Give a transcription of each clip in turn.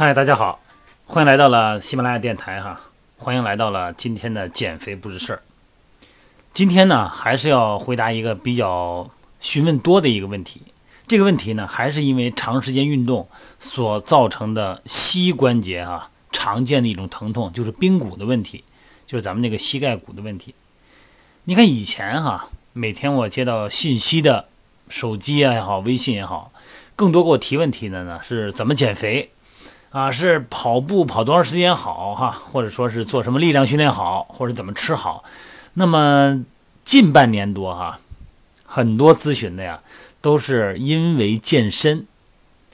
嗨，大家好，欢迎来到了喜马拉雅电台哈，欢迎来到了今天的减肥不是事儿。今天呢，还是要回答一个比较询问多的一个问题。这个问题呢，还是因为长时间运动所造成的膝关节哈常见的一种疼痛，就是髌骨的问题，就是咱们那个膝盖骨的问题。你看以前哈，每天我接到信息的手机也好，微信也好，更多给我提问题的呢是怎么减肥。啊，是跑步跑多长时间好哈，或者说是做什么力量训练好，或者怎么吃好。那么近半年多哈，很多咨询的呀，都是因为健身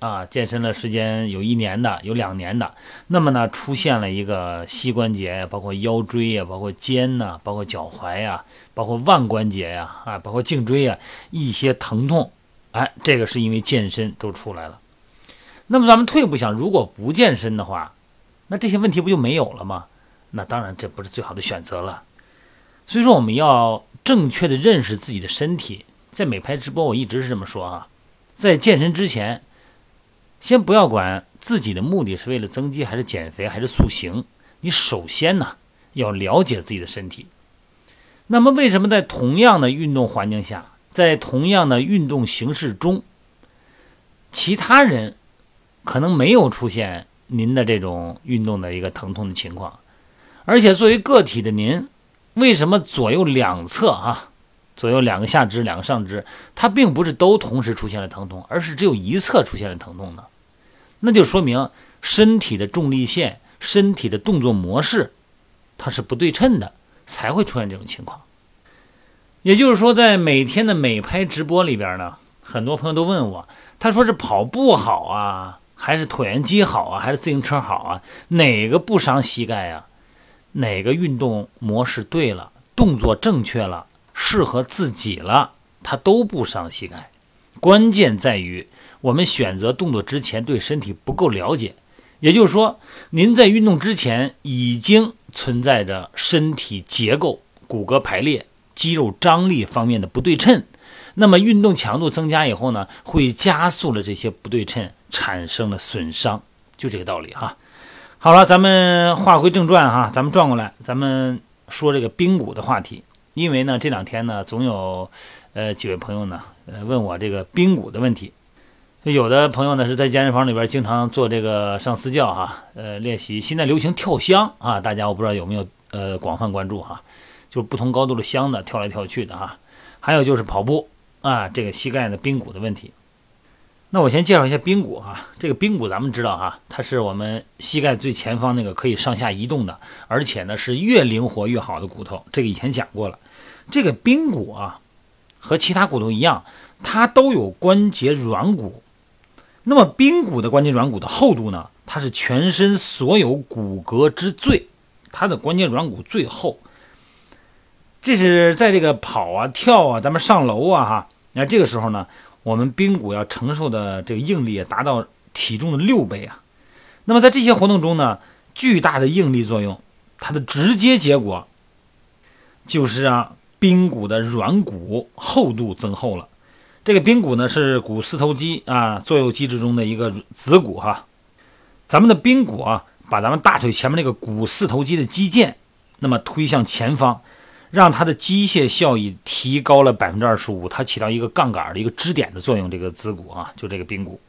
啊，健身的时间有一年的，有两年的。那么呢，出现了一个膝关节，包括腰椎呀，包括肩呐，包括脚踝呀，包括腕关节呀，啊，包括颈椎呀，一些疼痛，哎，这个是因为健身都出来了。那么咱们退一步想，如果不健身的话，那这些问题不就没有了吗？那当然这不是最好的选择了。所以说我们要正确的认识自己的身体。在美拍直播我一直是这么说啊，在健身之前，先不要管自己的目的是为了增肌还是减肥还是塑形，你首先呢要了解自己的身体。那么为什么在同样的运动环境下，在同样的运动形式中，其他人？可能没有出现您的这种运动的一个疼痛的情况，而且作为个体的您，为什么左右两侧哈，左右两个下肢、两个上肢，它并不是都同时出现了疼痛，而是只有一侧出现了疼痛呢？那就说明身体的重力线、身体的动作模式，它是不对称的，才会出现这种情况。也就是说，在每天的美拍直播里边呢，很多朋友都问我，他说是跑步好啊？还是椭圆机好啊，还是自行车好啊？哪个不伤膝盖呀？哪个运动模式对了，动作正确了，适合自己了，它都不伤膝盖。关键在于我们选择动作之前对身体不够了解，也就是说，您在运动之前已经存在着身体结构、骨骼排列、肌肉张力方面的不对称。那么运动强度增加以后呢，会加速了这些不对称。产生了损伤，就这个道理哈。好了，咱们话归正传哈，咱们转过来，咱们说这个髌骨的话题。因为呢，这两天呢，总有呃几位朋友呢，呃问我这个髌骨的问题。有的朋友呢是在健身房里边经常做这个上私教哈，呃练习。现在流行跳箱啊，大家我不知道有没有呃广泛关注哈，就是不同高度的箱的跳来跳去的哈。还有就是跑步啊，这个膝盖的髌骨的问题。那我先介绍一下髌骨啊，这个髌骨咱们知道哈，它是我们膝盖最前方那个可以上下移动的，而且呢是越灵活越好的骨头。这个以前讲过了。这个髌骨啊，和其他骨头一样，它都有关节软骨。那么髌骨的关节软骨的厚度呢，它是全身所有骨骼之最，它的关节软骨最厚。这是在这个跑啊、跳啊、咱们上楼啊哈，那这个时候呢。我们髌骨要承受的这个应力达到体重的六倍啊！那么在这些活动中呢，巨大的应力作用，它的直接结果就是让髌骨的软骨厚度增厚了。这个髌骨呢是股四头肌啊作用机制中的一个子骨哈。咱们的髌骨啊，把咱们大腿前面那个股四头肌的肌腱，那么推向前方。让它的机械效益提高了百分之二十五，它起到一个杠杆的一个支点的作用。这个子骨啊，就这个髌骨，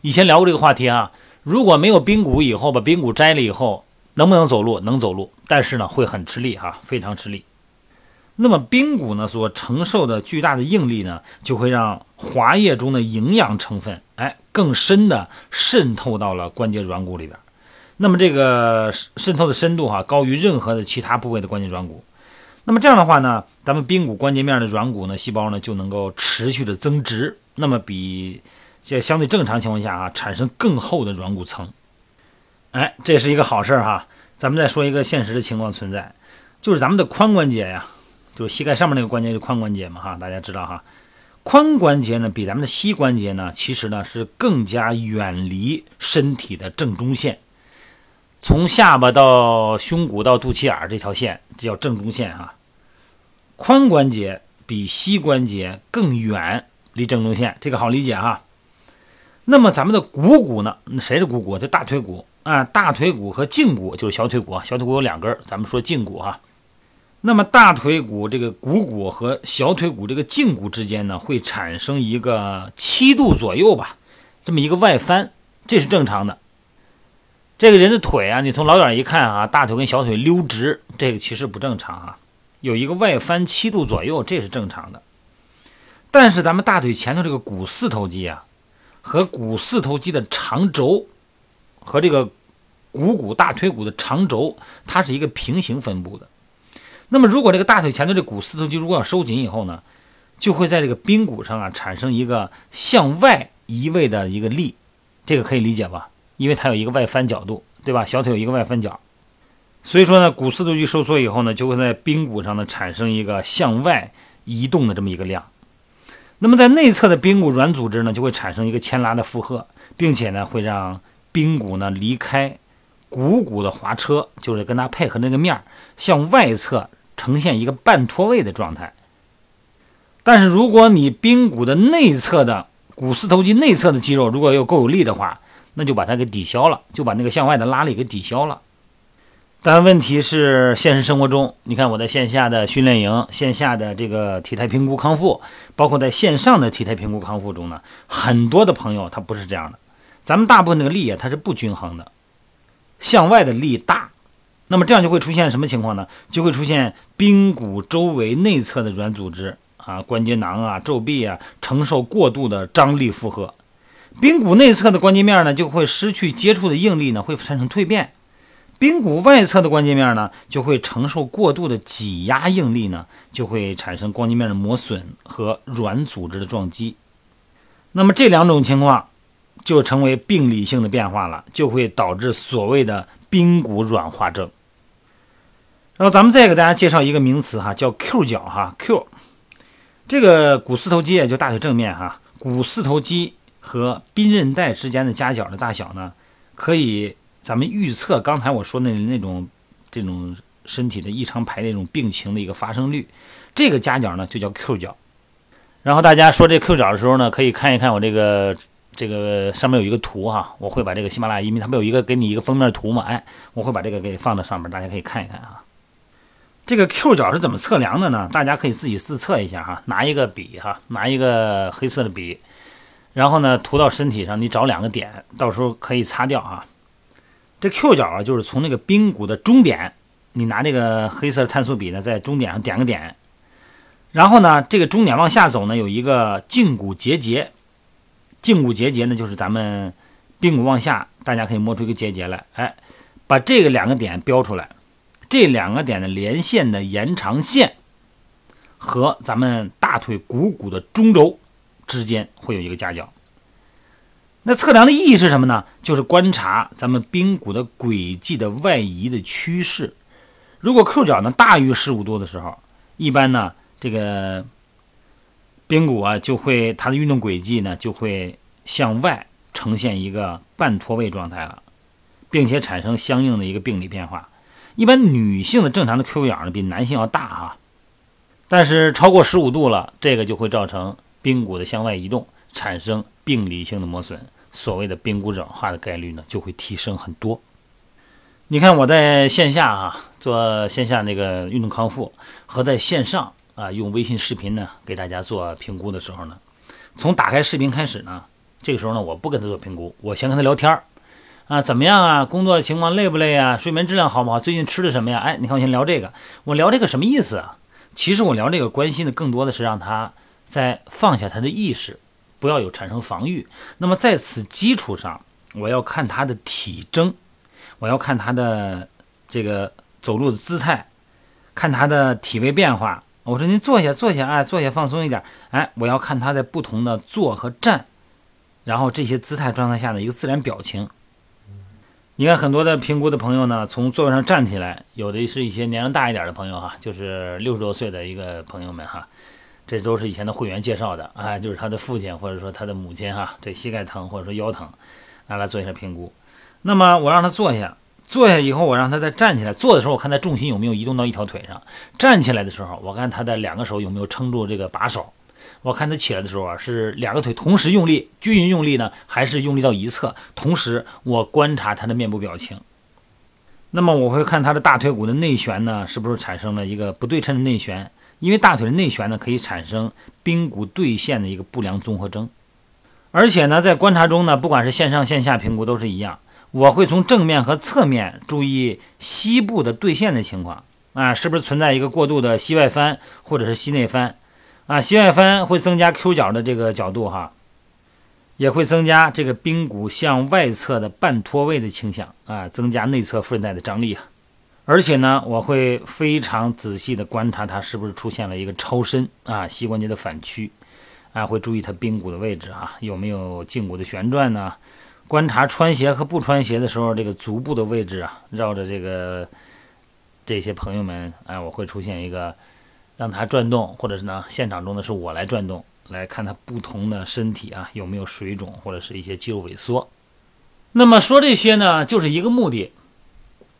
以前聊过这个话题啊。如果没有髌骨，以后把髌骨摘了以后，能不能走路？能走路，但是呢，会很吃力哈，非常吃力。那么髌骨呢，所承受的巨大的应力呢，就会让滑液中的营养成分，哎，更深的渗透到了关节软骨里边。那么这个渗透的深度哈，高于任何的其他部位的关节软骨。那么这样的话呢，咱们髌骨关节面的软骨呢，细胞呢就能够持续的增殖，那么比这相对正常情况下啊，产生更厚的软骨层。哎，这是一个好事儿哈。咱们再说一个现实的情况存在，就是咱们的髋关节呀，就是膝盖上面那个关节，就髋关节嘛哈，大家知道哈。髋关节呢，比咱们的膝关节呢，其实呢是更加远离身体的正中线。从下巴到胸骨到肚脐眼这条线，这叫正中线哈。髋关节比膝关节更远离正中线，这个好理解哈。那么咱们的股骨呢？谁是股骨？这大腿骨啊，大腿骨和胫骨就是小腿骨啊。小腿骨有两根，咱们说胫骨哈。那么大腿骨这个股骨和小腿骨这个胫骨之间呢，会产生一个七度左右吧，这么一个外翻，这是正常的。这个人的腿啊，你从老远一看啊，大腿跟小腿溜直，这个其实不正常啊，有一个外翻七度左右，这是正常的。但是咱们大腿前头这个股四头肌啊，和股四头肌的长轴和这个股骨大腿骨的长轴，它是一个平行分布的。那么如果这个大腿前头这股四头肌如果要收紧以后呢，就会在这个髌骨上啊产生一个向外移位的一个力，这个可以理解吧？因为它有一个外翻角度，对吧？小腿有一个外翻角，所以说呢，股四头肌收缩以后呢，就会在髌骨上呢产生一个向外移动的这么一个量。那么在内侧的髌骨软组织呢，就会产生一个牵拉的负荷，并且呢，会让髌骨呢离开股骨的滑车，就是跟它配合那个面儿向外侧呈现一个半脱位的状态。但是如果你髌骨的内侧的股四头肌内侧的肌肉如果又够有力的话，那就把它给抵消了，就把那个向外的拉力给抵消了。但问题是，现实生活中，你看我在线下的训练营、线下的这个体态评估康复，包括在线上的体态评估康复中呢，很多的朋友他不是这样的。咱们大部分这个力啊，它是不均衡的，向外的力大，那么这样就会出现什么情况呢？就会出现髌骨周围内侧的软组织啊、关节囊啊、皱壁啊承受过度的张力负荷。髌骨内侧的关节面呢，就会失去接触的应力呢，会产生蜕变；髌骨外侧的关节面呢，就会承受过度的挤压应力呢，就会产生关节面的磨损和软组织的撞击。那么这两种情况就成为病理性的变化了，就会导致所谓的髌骨软化症。然后咱们再给大家介绍一个名词哈，叫 Q 角哈，Q 这个股四头肌也就大腿正面哈，股四头肌。和髌韧带之间的夹角的大小呢，可以咱们预测刚才我说的那种这种身体的异常排那种病情的一个发生率。这个夹角呢就叫 Q 角。然后大家说这 Q 角的时候呢，可以看一看我这个这个上面有一个图哈，我会把这个喜马拉雅音频它不有一个给你一个封面图嘛？哎，我会把这个给放到上面，大家可以看一看啊。这个 Q 角是怎么测量的呢？大家可以自己自测一下哈，拿一个笔哈，拿一个黑色的笔。然后呢，涂到身体上，你找两个点，到时候可以擦掉啊。这 Q 角啊，就是从那个髌骨的中点，你拿这个黑色碳素笔呢，在中点上点个点。然后呢，这个中点往下走呢，有一个胫骨结节。胫骨结节呢，就是咱们髌骨往下，大家可以摸出一个结节来。哎，把这个两个点标出来，这两个点的连线的延长线和咱们大腿股骨的中轴。之间会有一个夹角，那测量的意义是什么呢？就是观察咱们髌骨的轨迹的外移的趋势。如果 Q 角呢大于十五度的时候，一般呢这个髌骨啊就会它的运动轨迹呢就会向外呈现一个半脱位状态了，并且产生相应的一个病理变化。一般女性的正常的 Q 角呢比男性要大哈，但是超过十五度了，这个就会造成。髌骨的向外移动产生病理性的磨损，所谓的髌骨软化的概率呢就会提升很多。你看我在线下啊做线下那个运动康复，和在线上啊用微信视频呢给大家做评估的时候呢，从打开视频开始呢，这个时候呢我不跟他做评估，我先跟他聊天儿啊怎么样啊工作情况累不累啊睡眠质量好不好最近吃的什么呀？哎你看我先聊这个，我聊这个什么意思啊？其实我聊这个关心的更多的是让他。在放下他的意识，不要有产生防御。那么在此基础上，我要看他的体征，我要看他的这个走路的姿态，看他的体位变化。我说您坐下，坐下，哎，坐下放松一点，哎，我要看他在不同的坐和站，然后这些姿态状态下的一个自然表情。你看很多的评估的朋友呢，从座位上站起来，有的是一些年龄大一点的朋友哈，就是六十多岁的一个朋友们哈。这都是以前的会员介绍的啊，就是他的父亲或者说他的母亲哈，这膝盖疼或者说腰疼，让来做一下评估。那么我让他坐下，坐下以后我让他再站起来。坐的时候我看他重心有没有移动到一条腿上，站起来的时候我看他的两个手有没有撑住这个把手。我看他起来的时候啊，是两个腿同时用力，均匀用力呢，还是用力到一侧？同时，我观察他的面部表情。那么我会看他的大腿骨的内旋呢，是不是产生了一个不对称的内旋？因为大腿的内旋呢，可以产生髌骨对线的一个不良综合征。而且呢，在观察中呢，不管是线上线下评估都是一样，我会从正面和侧面注意膝部的对线的情况啊，是不是存在一个过度的膝外翻或者是膝内翻啊？膝外翻会增加 Q 角的这个角度哈。也会增加这个髌骨向外侧的半脱位的倾向啊，增加内侧韧带的张力啊。而且呢，我会非常仔细的观察它是不是出现了一个超伸啊，膝关节的反屈啊，会注意它髌骨的位置啊，有没有胫骨的旋转呢？观察穿鞋和不穿鞋的时候，这个足部的位置啊，绕着这个这些朋友们哎，我会出现一个让它转动，或者是呢，现场中的是我来转动。来看他不同的身体啊，有没有水肿或者是一些肌肉萎缩。那么说这些呢，就是一个目的。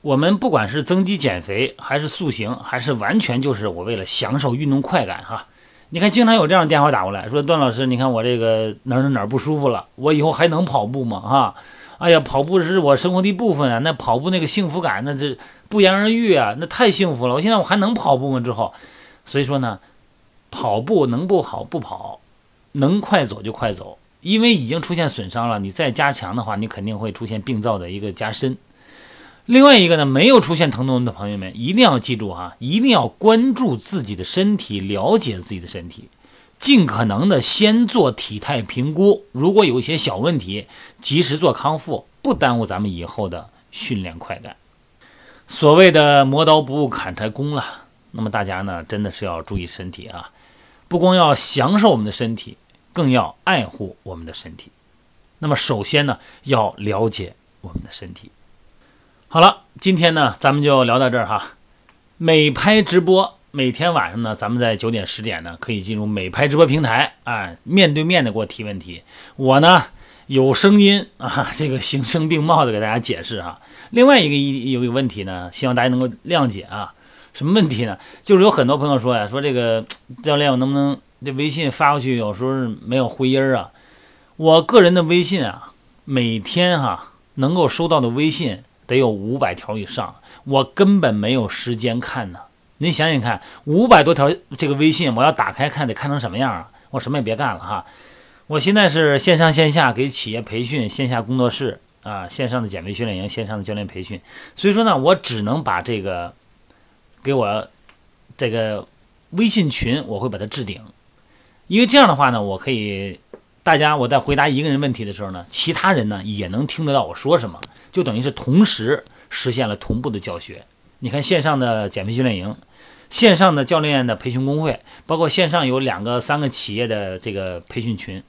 我们不管是增肌减肥，还是塑形，还是完全就是我为了享受运动快感哈。你看，经常有这样的电话打过来，说段老师，你看我这个哪儿哪儿哪不舒服了，我以后还能跑步吗？哈，哎呀，跑步是我生活的一部分啊，那跑步那个幸福感，那这不言而喻啊，那太幸福了。我现在我还能跑步吗？之后，所以说呢。跑步能不好不跑，能快走就快走，因为已经出现损伤了，你再加强的话，你肯定会出现病灶的一个加深。另外一个呢，没有出现疼痛的朋友们一定要记住哈，一定要关注自己的身体，了解自己的身体，尽可能的先做体态评估，如果有一些小问题，及时做康复，不耽误咱们以后的训练快感。所谓的磨刀不误砍柴工了，那么大家呢，真的是要注意身体啊。不光要享受我们的身体，更要爱护我们的身体。那么，首先呢，要了解我们的身体。好了，今天呢，咱们就聊到这儿哈。美拍直播，每天晚上呢，咱们在九点、十点呢，可以进入美拍直播平台啊，面对面的给我提问题。我呢，有声音啊，这个形声并茂的给大家解释哈。另外一个一有一个问题呢，希望大家能够谅解啊。什么问题呢？就是有很多朋友说呀，说这个教练，我能不能这微信发过去？有时候没有回音儿啊。我个人的微信啊，每天哈能够收到的微信得有五百条以上，我根本没有时间看呢。您想想看，五百多条这个微信，我要打开看，得看成什么样啊？我什么也别干了哈。我现在是线上线下给企业培训，线下工作室啊，线上的减肥训练营，线上的教练培训。所以说呢，我只能把这个。给我这个微信群，我会把它置顶，因为这样的话呢，我可以大家我在回答一个人问题的时候呢，其他人呢也能听得到我说什么，就等于是同时实现了同步的教学。你看线上的减肥训练营，线上的教练的培训工会，包括线上有两个、三个企业的这个培训群，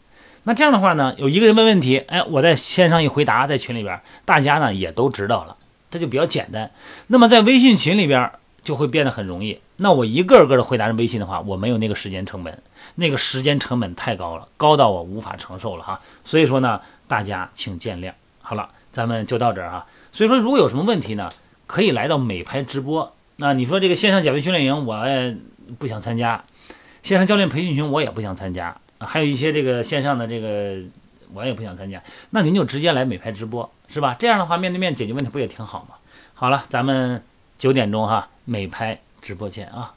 那这样的话呢，有一个人问问题，哎，我在线上一回答，在群里边，大家呢也都知道了，这就比较简单。那么在微信群里边。就会变得很容易。那我一个个的回答人微信的话，我没有那个时间成本，那个时间成本太高了，高到我无法承受了哈。所以说呢，大家请见谅。好了，咱们就到这儿哈。所以说，如果有什么问题呢，可以来到美拍直播。那你说这个线上减肥训练营，我也不想参加；线上教练培训群，我也不想参加。还有一些这个线上的这个，我也不想参加。那您就直接来美拍直播，是吧？这样的话，面对面解决问题不也挺好吗？好了，咱们九点钟哈。美拍直播间啊。